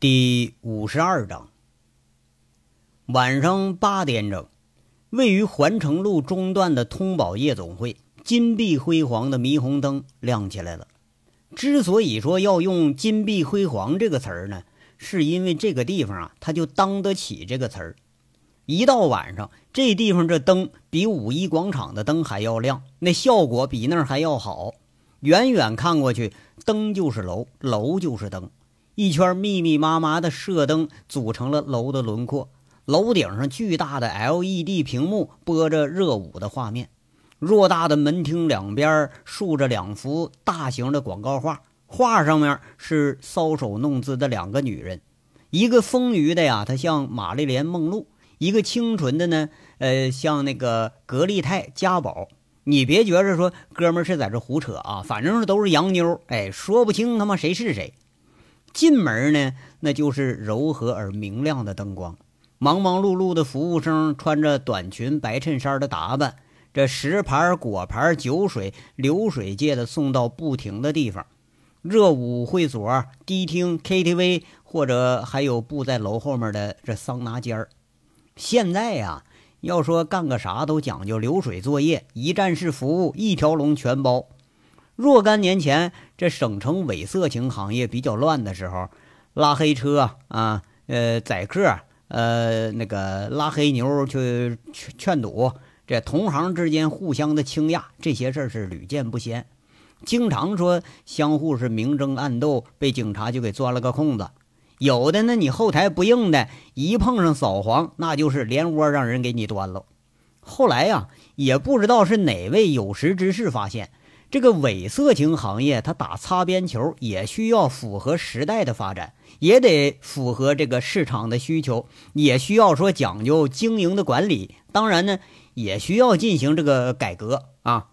第五十二章，晚上八点整，位于环城路中段的通宝夜总会，金碧辉煌的霓虹灯亮起来了。之所以说要用“金碧辉煌”这个词儿呢，是因为这个地方啊，它就当得起这个词儿。一到晚上，这地方这灯比五一广场的灯还要亮，那效果比那儿还要好。远远看过去，灯就是楼，楼就是灯。一圈密密麻麻的射灯组成了楼的轮廓，楼顶上巨大的 LED 屏幕播着热舞的画面，偌大的门厅两边竖着两幅大型的广告画，画上面是搔首弄姿的两个女人，一个丰腴的呀，她像玛丽莲梦露；一个清纯的呢，呃，像那个格丽泰嘉宝。你别觉着说哥们是在这胡扯啊，反正是都是洋妞，哎，说不清他妈谁是谁。进门呢，那就是柔和而明亮的灯光。忙忙碌碌的服务生穿着短裙、白衬衫的打扮，这食盘、果盘、酒水流水界的送到不停的地方。热舞会所、迪厅、KTV，或者还有布在楼后面的这桑拿间儿。现在呀，要说干个啥都讲究流水作业，一站式服务，一条龙全包。若干年前，这省城伪色情行业比较乱的时候，拉黑车啊，呃，宰客，呃，那个拉黑牛去劝劝赌，这同行之间互相的倾轧，这些事儿是屡见不鲜，经常说相互是明争暗斗，被警察就给钻了个空子。有的呢，你后台不硬的，一碰上扫黄，那就是连窝让人给你端了。后来呀，也不知道是哪位有识之士发现。这个伪色情行业，它打擦边球也需要符合时代的发展，也得符合这个市场的需求，也需要说讲究经营的管理。当然呢，也需要进行这个改革啊。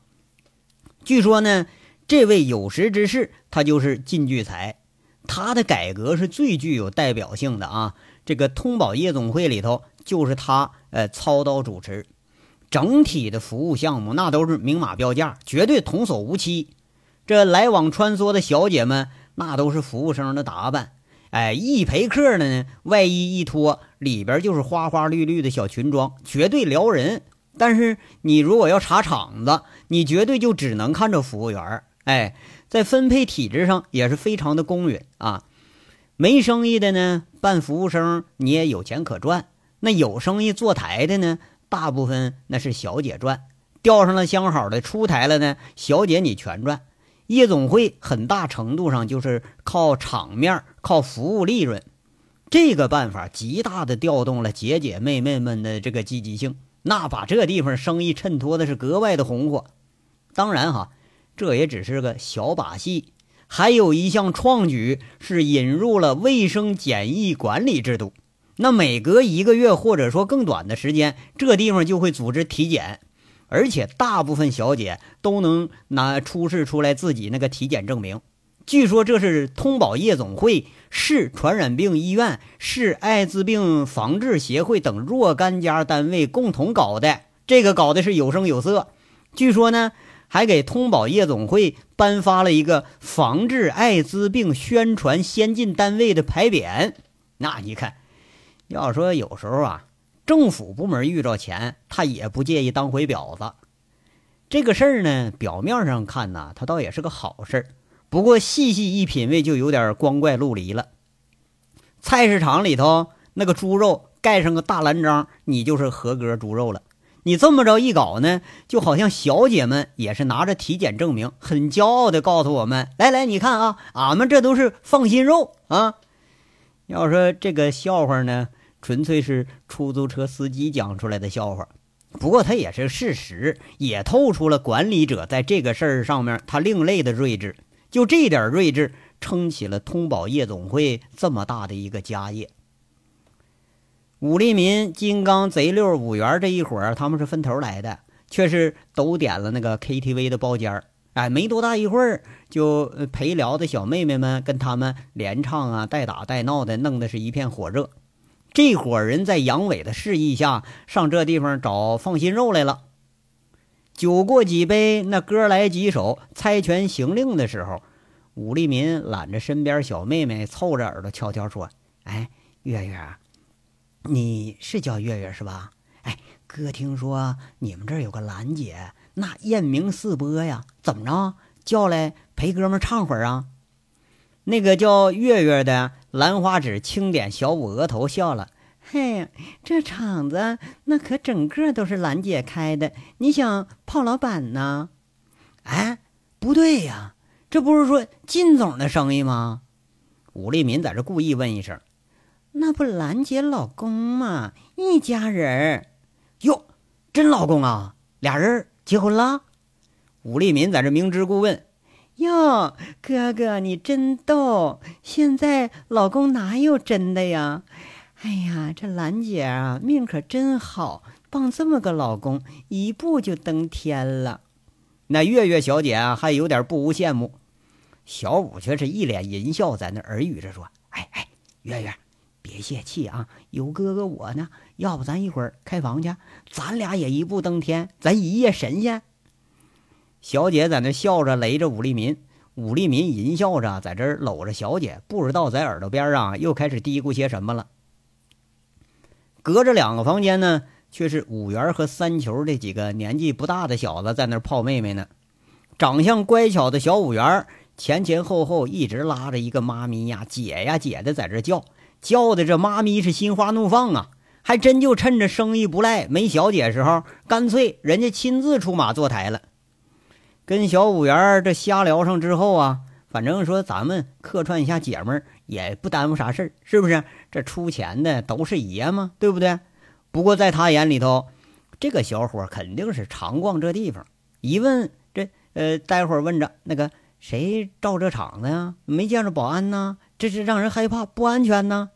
据说呢，这位有识之士，他就是靳聚财，他的改革是最具有代表性的啊。这个通宝夜总会里头，就是他呃操刀主持。整体的服务项目那都是明码标价，绝对童叟无欺。这来往穿梭的小姐们，那都是服务生的打扮。哎，一陪客呢，外衣一脱，里边就是花花绿绿的小裙装，绝对撩人。但是你如果要查场子，你绝对就只能看着服务员。哎，在分配体制上也是非常的公允啊。没生意的呢，办服务生你也有钱可赚。那有生意坐台的呢？大部分那是小姐赚，钓上了相好的出台了呢，小姐你全赚。夜总会很大程度上就是靠场面、靠服务利润，这个办法极大的调动了姐姐妹妹们的这个积极性，那把这地方生意衬托的是格外的红火。当然哈，这也只是个小把戏，还有一项创举是引入了卫生检疫管理制度。那每隔一个月，或者说更短的时间，这地方就会组织体检，而且大部分小姐都能拿出示出来自己那个体检证明。据说这是通宝夜总会、市传染病医院、市艾滋病防治协会等若干家单位共同搞的，这个搞的是有声有色。据说呢，还给通宝夜总会颁发了一个防治艾滋病宣传先进单位的牌匾。那你看。要说有时候啊，政府部门遇着钱，他也不介意当回婊子。这个事儿呢，表面上看呢，他倒也是个好事儿。不过细细一品味，就有点光怪陆离了。菜市场里头那个猪肉盖上个大蓝章，你就是合格猪肉了。你这么着一搞呢，就好像小姐们也是拿着体检证明，很骄傲的告诉我们：“来来，你看啊，俺们这都是放心肉啊。”要说这个笑话呢，纯粹是出租车司机讲出来的笑话，不过它也是事实，也透出了管理者在这个事儿上面他另类的睿智。就这点睿智，撑起了通宝夜总会这么大的一个家业。武立民、金刚、贼六、五元这一伙儿，他们是分头来的，却是都点了那个 KTV 的包间儿。哎，没多大一会儿，就陪聊的小妹妹们跟他们连唱啊，带打带闹的，弄得是一片火热。这伙人在杨伟的示意下，上这地方找放心肉来了。酒过几杯，那歌来几首，猜拳行令的时候，武立民揽着身边小妹妹，凑着耳朵悄悄说：“哎，月月，你是叫月月是吧？哎，哥听说你们这儿有个兰姐，那艳名四播呀，怎么着？叫来陪哥们唱会儿啊？那个叫月月的兰花指轻点小五额头，笑了。嘿，这场子那可整个都是兰姐开的，你想泡老板呢？哎，不对呀，这不是说靳总的生意吗？武立民在这故意问一声：“那不兰姐老公吗？一家人哟，真老公啊？俩人结婚了？”武立民在这明知故问：“哟，哥哥你真逗，现在老公哪有真的呀？”哎呀，这兰姐啊，命可真好，傍这么个老公，一步就登天了。那月月小姐啊，还有点不无羡慕。小五却是一脸淫笑，在那耳语着说：“哎哎，月月，别泄气啊，有哥哥我呢。要不咱一会儿开房去，咱俩也一步登天，咱一夜神仙。”小姐在那笑着雷着武立民，武立民淫笑着在这搂着小姐，不知道在耳朵边上又开始嘀咕些什么了。隔着两个房间呢，却是五元和三球这几个年纪不大的小子在那泡妹妹呢。长相乖巧的小五元前前后后一直拉着一个妈咪呀、姐呀、姐的在这叫，叫的这妈咪是心花怒放啊！还真就趁着生意不赖、没小姐时候，干脆人家亲自出马坐台了。跟小五元这瞎聊上之后啊。反正说咱们客串一下姐们儿也不耽误啥事儿，是不是？这出钱的都是爷嘛，对不对？不过在他眼里头，这个小伙肯定是常逛这地方。一问这，呃，待会儿问着那个谁照这场子呀？没见着保安呢，这是让人害怕不安全呢。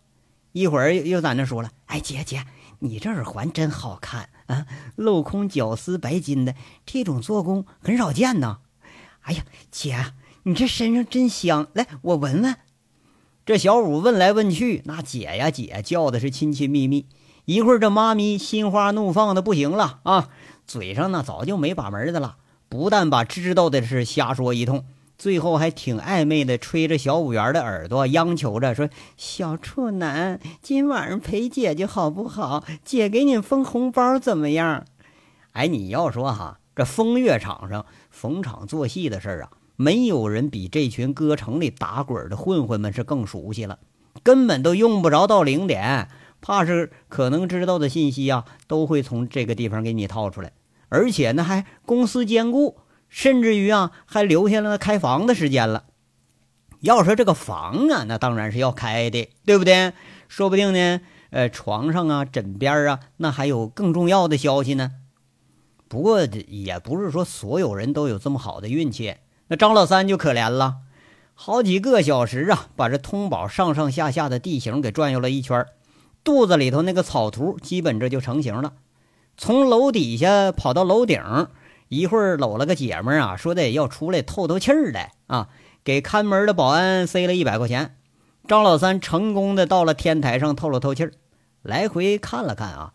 一会儿又在那说了，哎，姐姐，你这耳环真好看啊，镂空绞丝白金的，这种做工很少见呢。哎呀，姐。你这身上真香，来我闻闻。这小五问来问去，那姐呀姐叫的是亲亲密密。一会儿这妈咪心花怒放的不行了啊，嘴上呢早就没把门的了。不但把知道的是瞎说一通，最后还挺暧昧的吹着小五元的耳朵，央求着说：“小处男，今晚上陪姐姐好不好？姐给你封红包怎么样？”哎，你要说哈，这风月场上逢场作戏的事儿啊。没有人比这群歌城里打滚的混混们是更熟悉了，根本都用不着到零点，怕是可能知道的信息啊，都会从这个地方给你套出来，而且呢还公私兼顾，甚至于啊还留下了开房的时间了。要说这个房啊，那当然是要开的，对不对？说不定呢，呃，床上啊、枕边啊，那还有更重要的消息呢。不过也不是说所有人都有这么好的运气。那张老三就可怜了，好几个小时啊，把这通宝上上下下的地形给转悠了一圈，肚子里头那个草图基本这就成型了。从楼底下跑到楼顶，一会儿搂了个姐们儿啊，说的要出来透透气儿来啊，给看门的保安塞了一百块钱。张老三成功的到了天台上透了透气儿，来回看了看啊，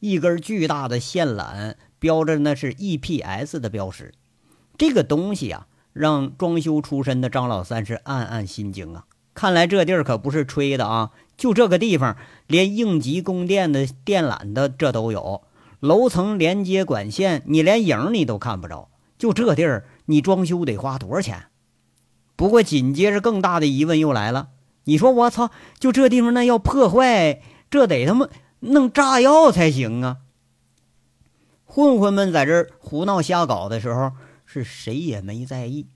一根巨大的线缆标着那是 EPS 的标识，这个东西啊。让装修出身的张老三是暗暗心惊啊！看来这地儿可不是吹的啊！就这个地方，连应急供电的电缆的这都有，楼层连接管线，你连影你都看不着。就这地儿，你装修得花多少钱？不过紧接着更大的疑问又来了：你说我操，就这地方那要破坏，这得他妈弄炸药才行啊！混混们在这儿胡闹瞎搞的时候。是谁也没在意，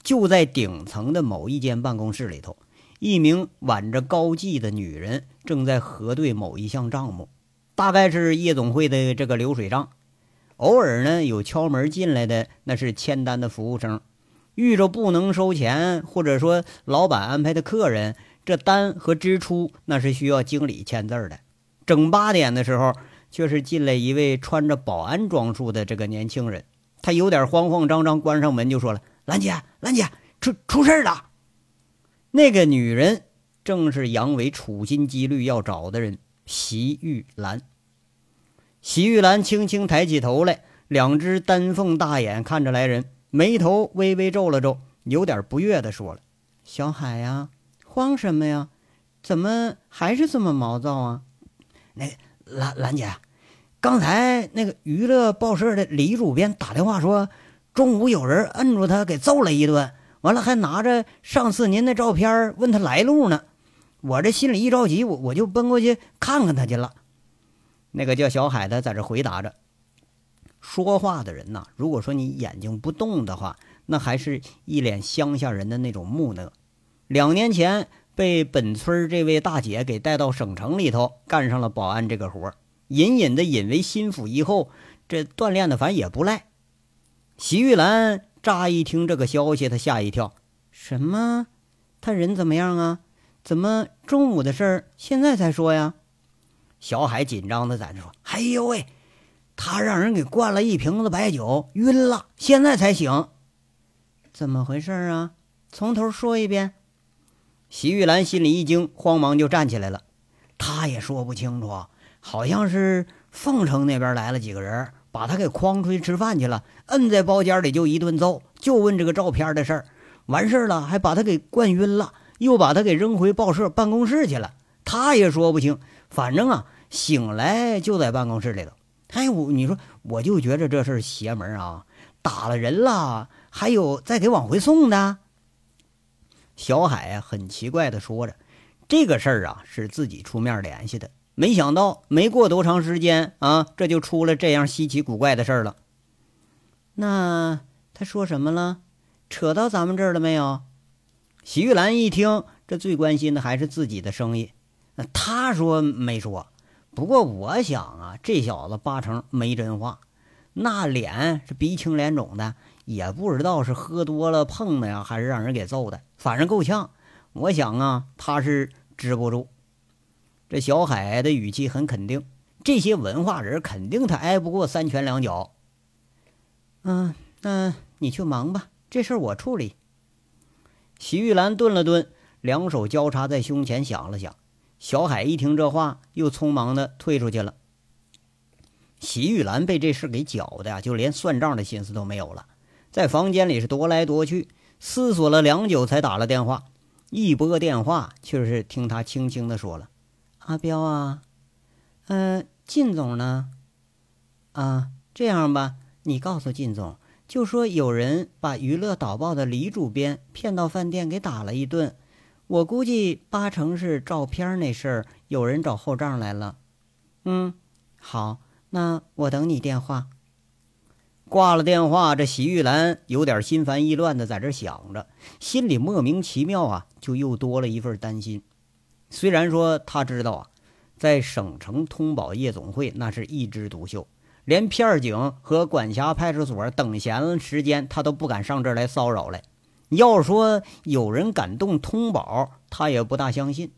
就在顶层的某一间办公室里头，一名挽着高髻的女人正在核对某一项账目，大概是夜总会的这个流水账。偶尔呢，有敲门进来的，那是签单的服务生，遇着不能收钱，或者说老板安排的客人，这单和支出那是需要经理签字的。整八点的时候，却是进来一位穿着保安装束的这个年轻人。他有点慌慌张张，关上门就说了：“兰姐，兰姐，出出事了！”那个女人正是杨伟处心积虑要找的人——席玉兰。席玉兰轻轻抬起头来，两只丹凤大眼看着来人，眉头微微皱了皱，有点不悦地说了：“小海呀，慌什么呀？怎么还是这么毛躁啊？那兰兰姐，刚才那个娱乐报社的李主编打电话说，中午有人摁住他给揍了一顿，完了还拿着上次您的照片问他来路呢。我这心里一着急，我我就奔过去看看他去了。那个叫小海的在这回答着。说话的人呐，如果说你眼睛不动的话，那还是一脸乡下人的那种木讷。两年前被本村这位大姐给带到省城里头干上了保安这个活隐隐的引为心腹。以后这锻炼的反正也不赖。席玉兰乍一听这个消息，她吓一跳：“什么？他人怎么样啊？怎么中午的事儿现在才说呀？”小海紧张的在那说：“哎呦喂！”他让人给灌了一瓶子白酒，晕了，现在才醒。怎么回事啊？从头说一遍。席玉兰心里一惊，慌忙就站起来了。他也说不清楚，好像是凤城那边来了几个人，把他给诓出去吃饭去了，摁在包间里就一顿揍，就问这个照片的事儿。完事儿了，还把他给灌晕了，又把他给扔回报社办公室去了。他也说不清，反正啊，醒来就在办公室里头。哎，我你说，我就觉着这事邪门啊！打了人了，还有再给往回送的。小海，很奇怪的说着，这个事儿啊是自己出面联系的，没想到没过多长时间啊，这就出了这样稀奇古怪的事儿了。那他说什么了？扯到咱们这儿了没有？徐玉兰一听，这最关心的还是自己的生意。他说没说。不过我想啊，这小子八成没真话，那脸是鼻青脸肿的，也不知道是喝多了碰的呀，还是让人给揍的，反正够呛。我想啊，他是支不住。这小海的语气很肯定，这些文化人肯定他挨不过三拳两脚。嗯，那你去忙吧，这事我处理。徐玉兰顿了顿，两手交叉在胸前，想了想。小海一听这话，又匆忙的退出去了。席玉兰被这事给搅的呀，就连算账的心思都没有了，在房间里是踱来踱去，思索了良久，才打了电话。一拨电话，却是听他轻轻的说了：“阿彪啊，嗯，靳总呢？啊，这样吧，你告诉靳总，就说有人把娱乐导报的李主编骗到饭店给打了一顿。”我估计八成是照片那事儿，有人找后账来了。嗯，好，那我等你电话。挂了电话，这席玉兰有点心烦意乱的在这想着，心里莫名其妙啊，就又多了一份担心。虽然说他知道啊，在省城通宝夜总会那是一枝独秀，连片警和管辖派出所等闲时间，他都不敢上这儿来骚扰来。要说有人敢动通宝，他也不大相信。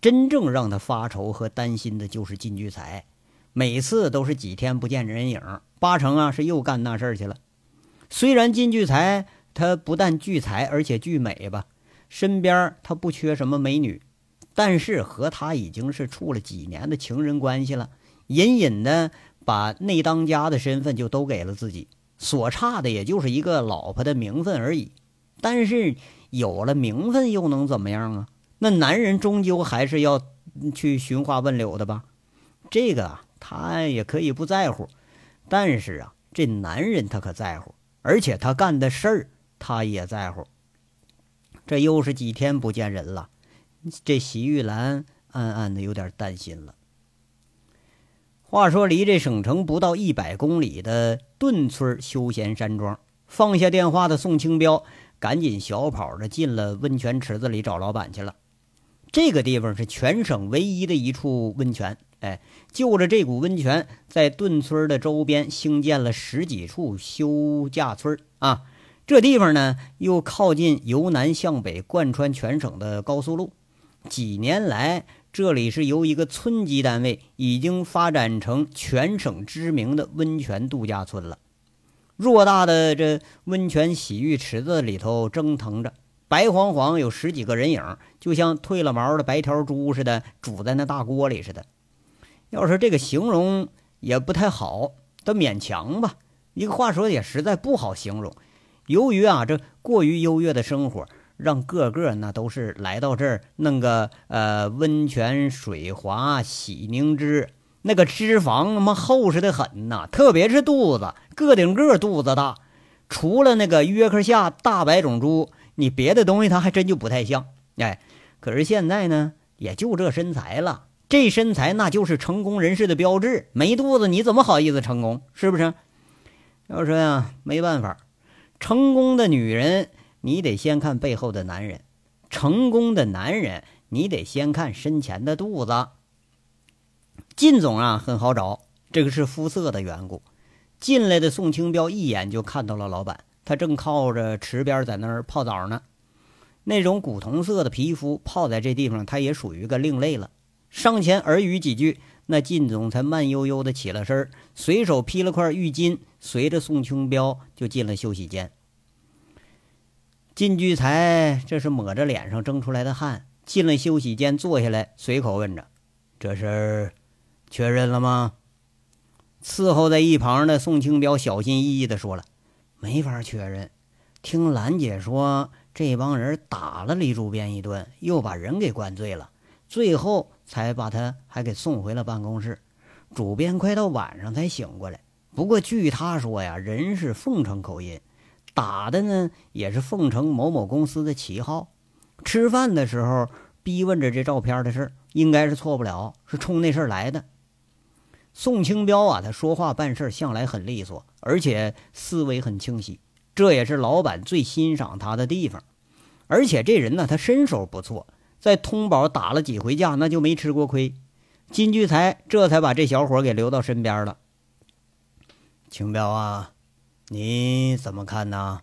真正让他发愁和担心的就是金聚财，每次都是几天不见人影，八成啊是又干那事儿去了。虽然金聚财他不但聚财，而且聚美吧，身边他不缺什么美女，但是和他已经是处了几年的情人关系了，隐隐的把内当家的身份就都给了自己，所差的也就是一个老婆的名分而已。但是有了名分又能怎么样啊？那男人终究还是要去寻花问柳的吧？这个啊，他也可以不在乎，但是啊，这男人他可在乎，而且他干的事儿他也在乎。这又是几天不见人了，这席玉兰暗暗的有点担心了。话说，离这省城不到一百公里的顿村休闲山庄，放下电话的宋清标。赶紧小跑着进了温泉池子里找老板去了。这个地方是全省唯一的一处温泉，哎，就着这股温泉，在顿村的周边兴建了十几处休假村啊。这地方呢，又靠近由南向北贯穿全省的高速路。几年来，这里是由一个村级单位已经发展成全省知名的温泉度假村了。偌大的这温泉洗浴池子里头蒸腾着，白晃晃有十几个人影，就像褪了毛的白条猪似的，煮在那大锅里似的。要是这个形容也不太好，都勉强吧。一个话说也实在不好形容。由于啊这过于优越的生活，让个个那都是来到这儿弄个呃温泉水滑洗凝脂，那个脂肪他妈厚实的很呐，特别是肚子，个顶个肚子大。除了那个约克夏大白种猪，你别的东西它还真就不太像。哎，可是现在呢，也就这身材了，这身材那就是成功人士的标志。没肚子你怎么好意思成功？是不是？要说呀，没办法，成功的女人你得先看背后的男人，成功的男人你得先看身前的肚子。靳总啊，很好找，这个是肤色的缘故。进来的宋清标一眼就看到了老板，他正靠着池边在那儿泡澡呢。那种古铜色的皮肤泡在这地方，他也属于个另类了。上前耳语几句，那靳总才慢悠悠的起了身，随手披了块浴巾，随着宋清标就进了休息间。靳聚财这是抹着脸上蒸出来的汗，进了休息间坐下来，随口问着：“这事儿确认了吗？”伺候在一旁的宋清彪小心翼翼地说了：“没法确认。听兰姐说，这帮人打了李主编一顿，又把人给灌醉了，最后才把他还给送回了办公室。主编快到晚上才醒过来。不过据他说呀，人是凤城口音，打的呢也是凤城某某公司的旗号。吃饭的时候逼问着这照片的事应该是错不了，是冲那事儿来的。”宋清标啊，他说话办事向来很利索，而且思维很清晰，这也是老板最欣赏他的地方。而且这人呢，他身手不错，在通宝打了几回架，那就没吃过亏。金聚财这才把这小伙给留到身边了。清标啊，你怎么看呢？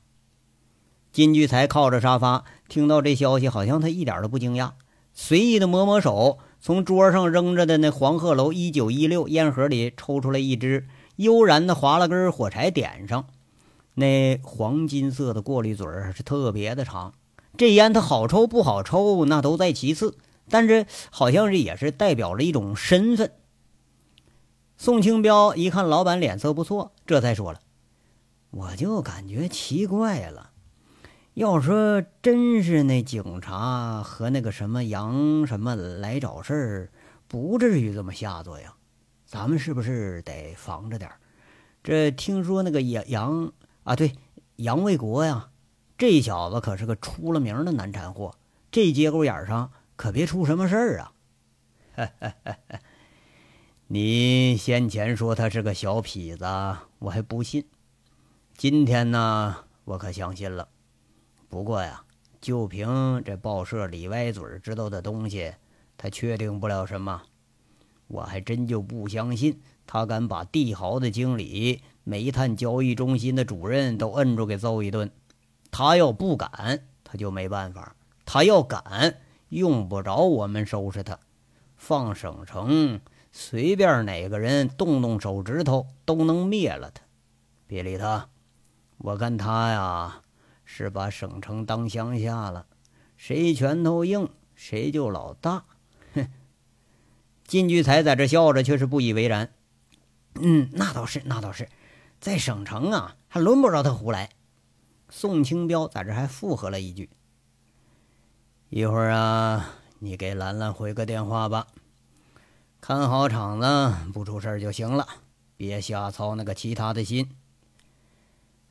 金聚财靠着沙发，听到这消息，好像他一点都不惊讶，随意的抹抹手。从桌上扔着的那黄鹤楼一九一六烟盒里抽出来一支，悠然的划了根火柴，点上。那黄金色的过滤嘴是特别的长。这烟它好抽不好抽，那都在其次，但是好像是也是代表了一种身份。宋清标一看老板脸色不错，这才说了：“我就感觉奇怪了。”要说真是那警察和那个什么杨什么来找事儿，不至于这么下作呀。咱们是不是得防着点儿？这听说那个杨杨啊，对，杨卫国呀，这小子可是个出了名的难缠货。这节骨眼上可别出什么事儿啊！你先前说他是个小痞子，我还不信。今天呢，我可相信了。不过呀，就凭这报社里歪嘴知道的东西，他确定不了什么。我还真就不相信他敢把帝豪的经理、煤炭交易中心的主任都摁住给揍一顿。他要不敢，他就没办法；他要敢，用不着我们收拾他。放省城，随便哪个人动动手指头都能灭了他。别理他，我看他呀。是把省城当乡下了，谁拳头硬谁就老大。哼！靳聚才在这笑着，却是不以为然。嗯，那倒是，那倒是，在省城啊，还轮不着他胡来。宋清标在这还附和了一句：“一会儿啊，你给兰兰回个电话吧，看好场子，不出事就行了，别瞎操那个其他的心。”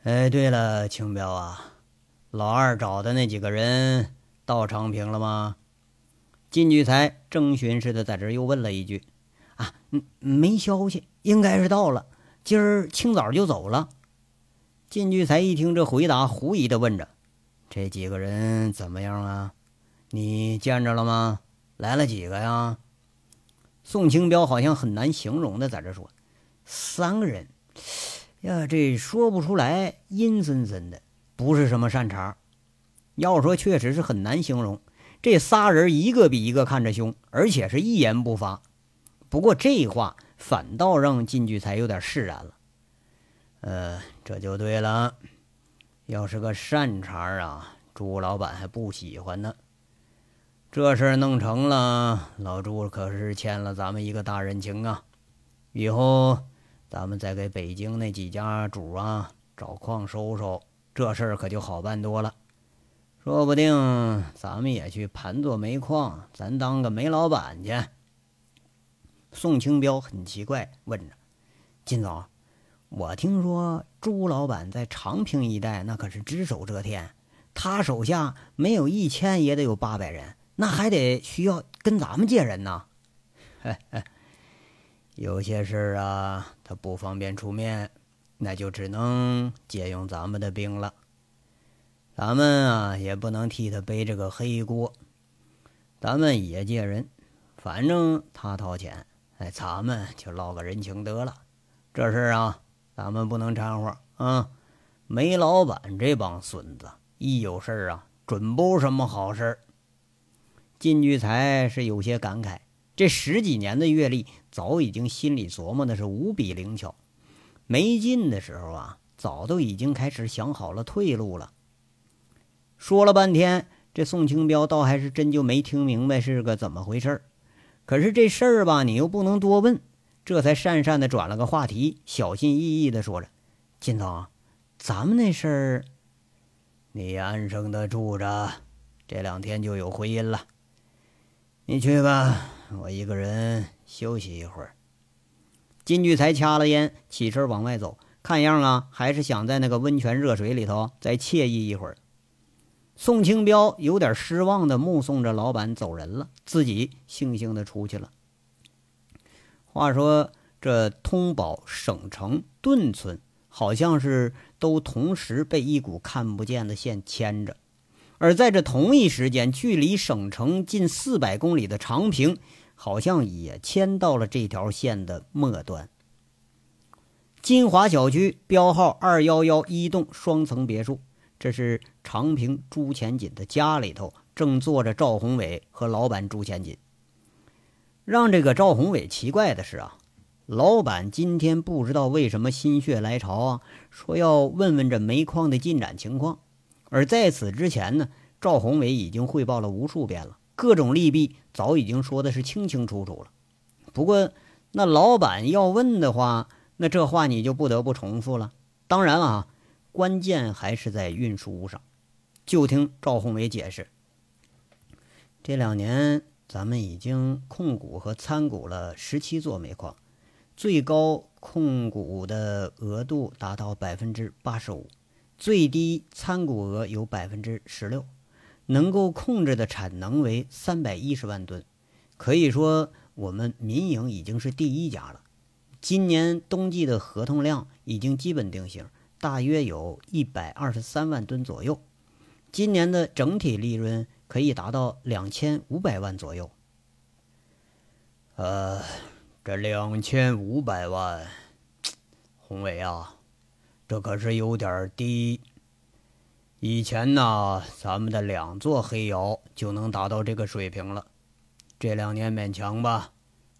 哎，对了，清标啊。老二找的那几个人到长平了吗？金聚才征询似的在这又问了一句：“啊，没消息，应该是到了，今儿清早就走了。”金聚才一听这回答，狐疑的问着：“这几个人怎么样啊？你见着了吗？来了几个呀？”宋清标好像很难形容的在这说：“三个人，呀，这说不出来，阴森森的。”不是什么善茬，要说确实是很难形容。这仨人一个比一个看着凶，而且是一言不发。不过这话反倒让靳聚才有点释然了。呃，这就对了。要是个善茬啊，朱老板还不喜欢呢。这事儿弄成了，老朱可是欠了咱们一个大人情啊。以后咱们再给北京那几家主啊找矿收收。这事儿可就好办多了。说不定咱们也去盘坐煤矿，咱当个煤老板去。宋清标很奇怪，问着：“金总，我听说朱老板在长平一带那可是只手遮天，他手下没有一千也得有八百人，那还得需要跟咱们借人呢。”有些事儿啊，他不方便出面，那就只能借用咱们的兵了。咱们啊，也不能替他背这个黑锅。咱们也借人，反正他掏钱，哎，咱们就捞个人情得了。这事儿啊，咱们不能掺和啊。煤老板这帮孙子，一有事儿啊，准不什么好事儿。靳聚财是有些感慨。这十几年的阅历，早已经心里琢磨的是无比灵巧。没劲的时候啊，早都已经开始想好了退路了。说了半天，这宋清标倒还是真就没听明白是个怎么回事儿可是这事儿吧，你又不能多问，这才讪讪的转了个话题，小心翼翼的说着：“金总，咱们那事儿，你安生的住着，这两天就有回音了。你去吧。”我一个人休息一会儿。金聚才掐了烟，起身往外走，看样啊，还是想在那个温泉热水里头再惬意一会儿。宋清标有点失望的目送着老板走人了，自己悻悻的出去了。话说这通宝、省城、顿村，好像是都同时被一股看不见的线牵着，而在这同一时间，距离省城近四百公里的长平。好像也迁到了这条线的末端。金华小区标号二幺幺一栋双层别墅，这是常平朱前锦的家里头，正坐着赵宏伟和老板朱前锦。让这个赵宏伟奇怪的是啊，老板今天不知道为什么心血来潮啊，说要问问这煤矿的进展情况。而在此之前呢，赵宏伟已经汇报了无数遍了。各种利弊早已经说的是清清楚楚了，不过那老板要问的话，那这话你就不得不重复了。当然啊，关键还是在运输上。就听赵宏伟解释，这两年咱们已经控股和参股了十七座煤矿，最高控股的额度达到百分之八十五，最低参股额有百分之十六。能够控制的产能为三百一十万吨，可以说我们民营已经是第一家了。今年冬季的合同量已经基本定型，大约有一百二十三万吨左右。今年的整体利润可以达到两千五百万左右。呃，这两千五百万，宏伟啊，这可是有点低。以前呢，咱们的两座黑窑就能达到这个水平了。这两年勉强吧，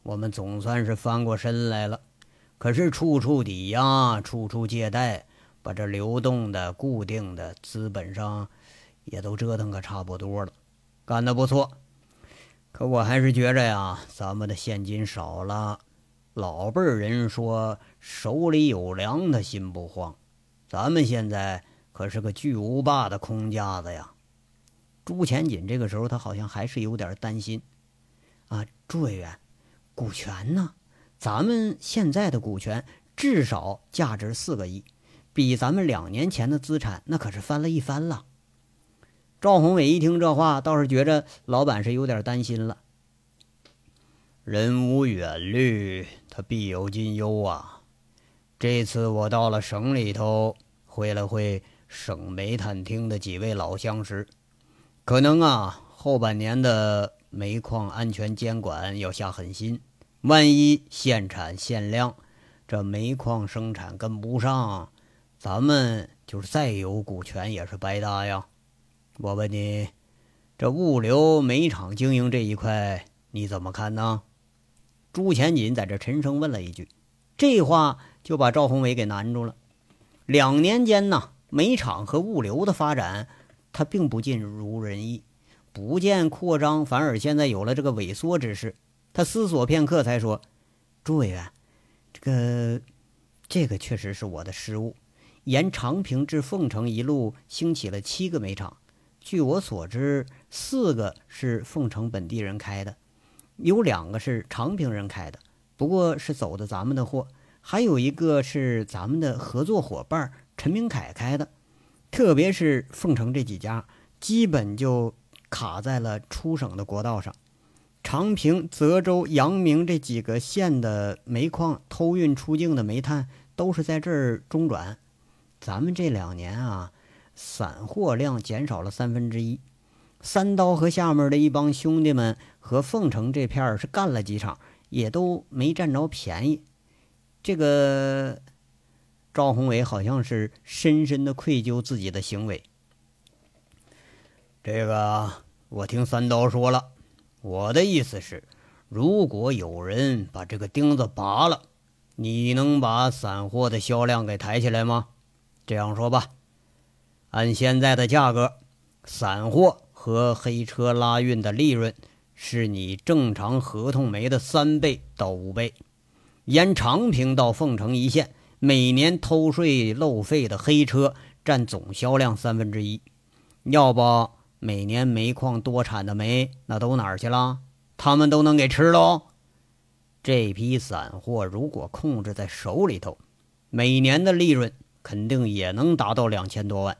我们总算是翻过身来了。可是处处抵押，处处借贷，把这流动的、固定的资本上也都折腾个差不多了，干得不错。可我还是觉着呀，咱们的现金少了。老辈人说：“手里有粮，他心不慌。”咱们现在。可是个巨无霸的空架子呀！朱前锦这个时候他好像还是有点担心啊。朱委员，股权呢？咱们现在的股权至少价值四个亿，比咱们两年前的资产那可是翻了一番了。赵宏伟一听这话，倒是觉着老板是有点担心了。人无远虑，他必有近忧啊！这次我到了省里头会了会。省煤炭厅的几位老相识，可能啊，后半年的煤矿安全监管要下狠心，万一限产限量，这煤矿生产跟不上，咱们就是再有股权也是白搭呀。我问你，这物流煤厂经营这一块你怎么看呢？朱前锦在这沉声问了一句，这话就把赵宏伟给难住了。两年间呢？煤厂和物流的发展，它并不尽如人意，不见扩张，反而现在有了这个萎缩之势。他思索片刻，才说：“朱委员，这个，这个确实是我的失误。沿长平至凤城一路兴起了七个煤厂，据我所知，四个是凤城本地人开的，有两个是长平人开的，不过是走的咱们的货；还有一个是咱们的合作伙伴陈明凯开的。特别是凤城这几家，基本就卡在了出省的国道上。长平、泽州、阳明这几个县的煤矿偷运出境的煤炭，都是在这儿中转。咱们这两年啊，散货量减少了三分之一。三刀和下面的一帮兄弟们和凤城这片儿是干了几场，也都没占着便宜。这个赵宏伟好像是深深的愧疚自己的行为。这个我听三刀说了。我的意思是，如果有人把这个钉子拔了，你能把散货的销量给抬起来吗？这样说吧，按现在的价格，散货和黑车拉运的利润是你正常合同煤的三倍到五倍。沿长平到凤城一线，每年偷税漏费的黑车占总销量三分之一，要不？每年煤矿多产的煤，那都哪儿去了？他们都能给吃喽。这批散货如果控制在手里头，每年的利润肯定也能达到两千多万。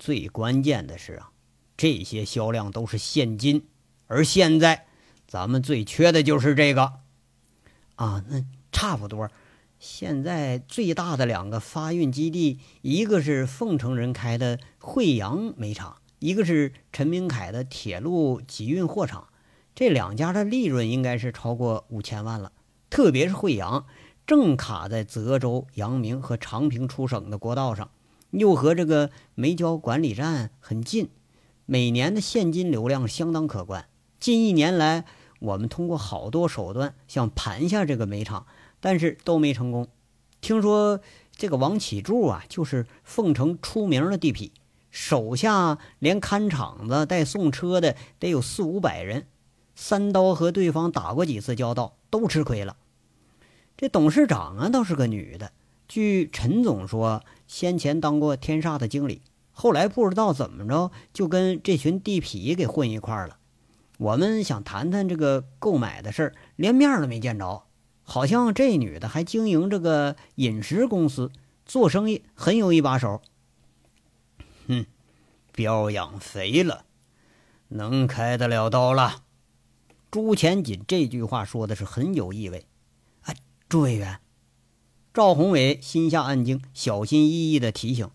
最关键的是啊，这些销量都是现金，而现在咱们最缺的就是这个。啊，那差不多。现在最大的两个发运基地，一个是凤城人开的惠阳煤厂。一个是陈明凯的铁路集运货场，这两家的利润应该是超过五千万了。特别是惠阳，正卡在泽州、阳明和长平出省的国道上，又和这个煤焦管理站很近，每年的现金流量相当可观。近一年来，我们通过好多手段想盘下这个煤厂，但是都没成功。听说这个王启柱啊，就是凤城出名的地痞。手下连看场子、带送车的得有四五百人，三刀和对方打过几次交道，都吃亏了。这董事长啊，倒是个女的，据陈总说，先前当过天煞的经理，后来不知道怎么着，就跟这群地痞给混一块了。我们想谈谈这个购买的事儿，连面都没见着。好像这女的还经营这个饮食公司，做生意很有一把手。哼，膘养肥了，能开得了刀了。朱前锦这句话说的是很有意味。啊，朱委员，赵宏伟心下暗惊，小心翼翼的提醒：“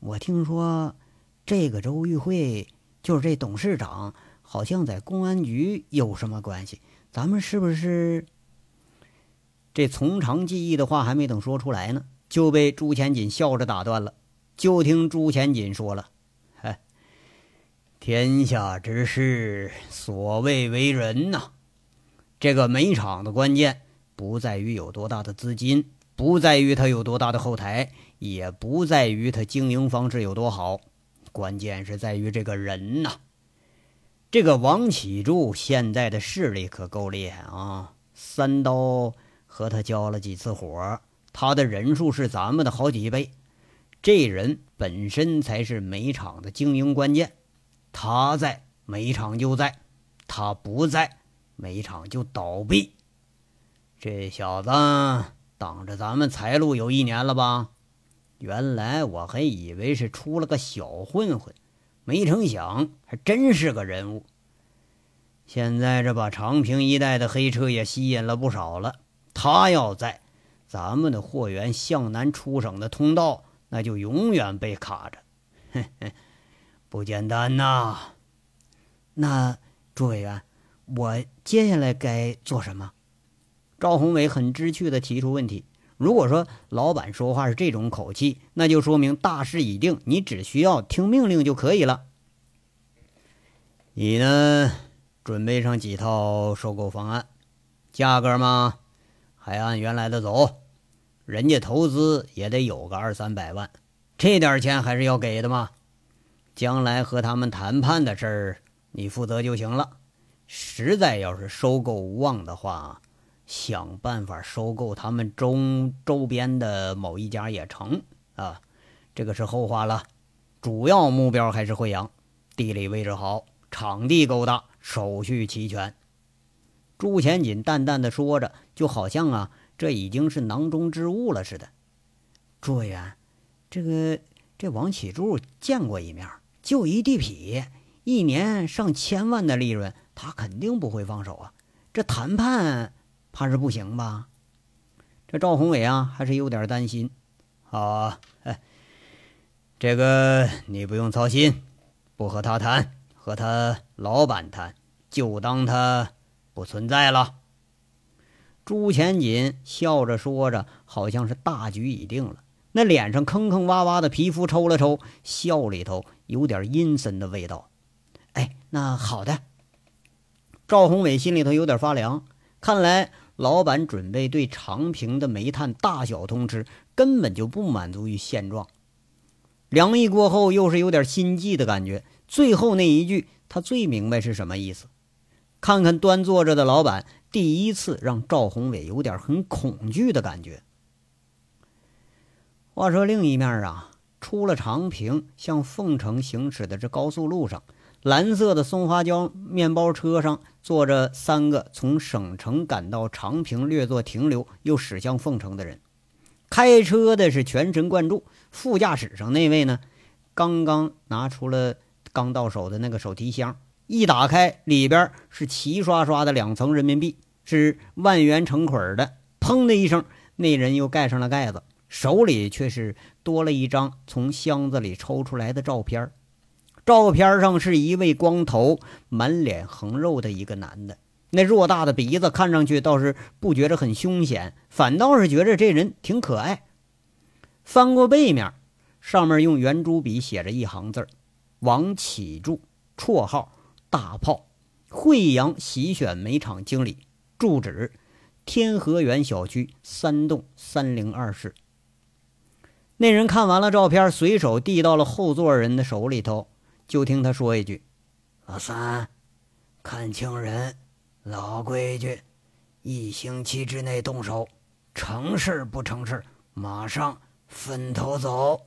我听说这个周玉慧就是这董事长，好像在公安局有什么关系？咱们是不是？”这从长计议的话还没等说出来呢，就被朱前锦笑着打断了。就听朱前锦说了：“嗨，天下之事，所谓为人呐。这个煤厂的关键，不在于有多大的资金，不在于它有多大的后台，也不在于它经营方式有多好，关键是在于这个人呐。这个王启柱现在的势力可够厉害啊！三刀和他交了几次火，他的人数是咱们的好几倍。”这人本身才是煤厂的经营关键，他在煤厂就在，他不在煤厂就倒闭。这小子挡着咱们财路有一年了吧？原来我还以为是出了个小混混，没成想还真是个人物。现在这把长平一带的黑车也吸引了不少了。他要在，咱们的货源向南出省的通道。那就永远被卡着，嘿嘿，不简单呐。那朱委员，我接下来该做什么？赵宏伟很知趣的提出问题。如果说老板说话是这种口气，那就说明大势已定，你只需要听命令就可以了。你呢，准备上几套收购方案，价格吗，还按原来的走。人家投资也得有个二三百万，这点钱还是要给的嘛。将来和他们谈判的事儿，你负责就行了。实在要是收购无望的话，想办法收购他们中周边的某一家也成啊。这个是后话了，主要目标还是惠阳。地理位置好，场地够大，手续齐全。朱前锦淡淡的说着，就好像啊，这已经是囊中之物了似的。朱委员，这个这王启柱见过一面，就一地痞，一年上千万的利润，他肯定不会放手啊。这谈判怕是不行吧？这赵宏伟啊，还是有点担心。好啊，哎，这个你不用操心，不和他谈，和他老板谈，就当他。不存在了。朱前锦笑着说着，好像是大局已定了。那脸上坑坑洼洼的皮肤抽了抽，笑里头有点阴森的味道。哎，那好的。赵宏伟心里头有点发凉，看来老板准备对长平的煤炭大小通吃，根本就不满足于现状。凉意过后，又是有点心悸的感觉。最后那一句，他最明白是什么意思。看看端坐着的老板，第一次让赵宏伟有点很恐惧的感觉。话说另一面啊，出了长平，向凤城行驶的这高速路上，蓝色的松花江面包车上坐着三个从省城赶到长平略作停留，又驶向凤城的人。开车的是全神贯注，副驾驶上那位呢，刚刚拿出了刚到手的那个手提箱。一打开，里边是齐刷刷的两层人民币，是万元成捆的。砰的一声，那人又盖上了盖子，手里却是多了一张从箱子里抽出来的照片。照片上是一位光头、满脸横肉的一个男的，那偌大的鼻子看上去倒是不觉着很凶险，反倒是觉着这人挺可爱。翻过背面，上面用圆珠笔写着一行字王启柱，绰号。大炮，惠阳喜选煤厂经理，住址天河园小区三栋三零二室。那人看完了照片，随手递到了后座人的手里头，就听他说一句：“老三，看清人，老规矩，一星期之内动手，成事不成事，马上分头走。”